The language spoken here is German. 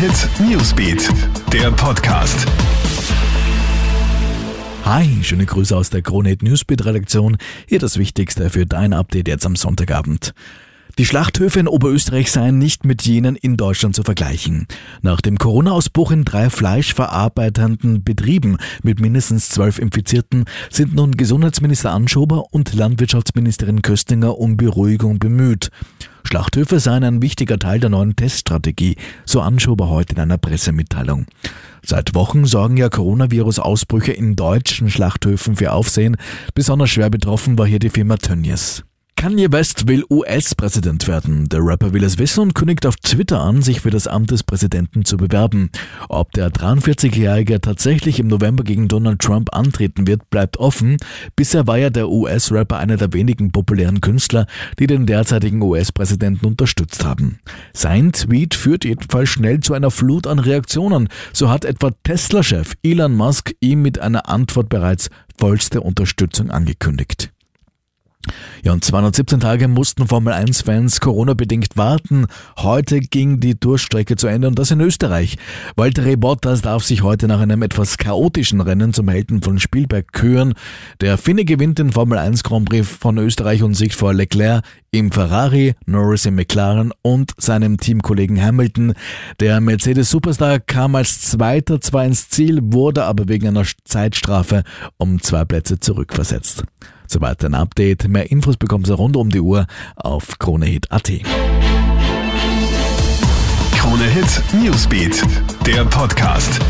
Hit Newsbeat, der Podcast. Hi, schöne Grüße aus der Krone Hit Newsbeat Redaktion. Hier das Wichtigste für dein Update jetzt am Sonntagabend. Die Schlachthöfe in Oberösterreich seien nicht mit jenen in Deutschland zu vergleichen. Nach dem Corona-Ausbruch in drei fleischverarbeitenden Betrieben mit mindestens zwölf Infizierten sind nun Gesundheitsminister Anschober und Landwirtschaftsministerin Köstinger um Beruhigung bemüht. Schlachthöfe seien ein wichtiger Teil der neuen Teststrategie, so Anschober heute in einer Pressemitteilung. Seit Wochen sorgen ja Coronavirus-Ausbrüche in deutschen Schlachthöfen für Aufsehen. Besonders schwer betroffen war hier die Firma Tönnies. Kanye West will US-Präsident werden. Der Rapper will es wissen und kündigt auf Twitter an, sich für das Amt des Präsidenten zu bewerben. Ob der 43-Jährige tatsächlich im November gegen Donald Trump antreten wird, bleibt offen. Bisher war ja der US-Rapper einer der wenigen populären Künstler, die den derzeitigen US-Präsidenten unterstützt haben. Sein Tweet führt jedenfalls schnell zu einer Flut an Reaktionen. So hat etwa Tesla-Chef Elon Musk ihm mit einer Antwort bereits vollste Unterstützung angekündigt. Ja, und 217 Tage mussten Formel 1-Fans Corona-bedingt warten. Heute ging die Durchstrecke zu Ende und das in Österreich. Valtteri Bottas darf sich heute nach einem etwas chaotischen Rennen zum Helden von Spielberg küren. Der Finne gewinnt den Formel 1 Grand Prix von Österreich und siegt vor Leclerc im Ferrari, Norris im McLaren und seinem Teamkollegen Hamilton. Der Mercedes-Superstar kam als Zweiter zwar ins Ziel, wurde aber wegen einer Zeitstrafe um zwei Plätze zurückversetzt. Soweit ein Update. Mehr Infos bekommst du rund um die Uhr auf KroneHit.at. Krone Hit Newsbeat, der Podcast.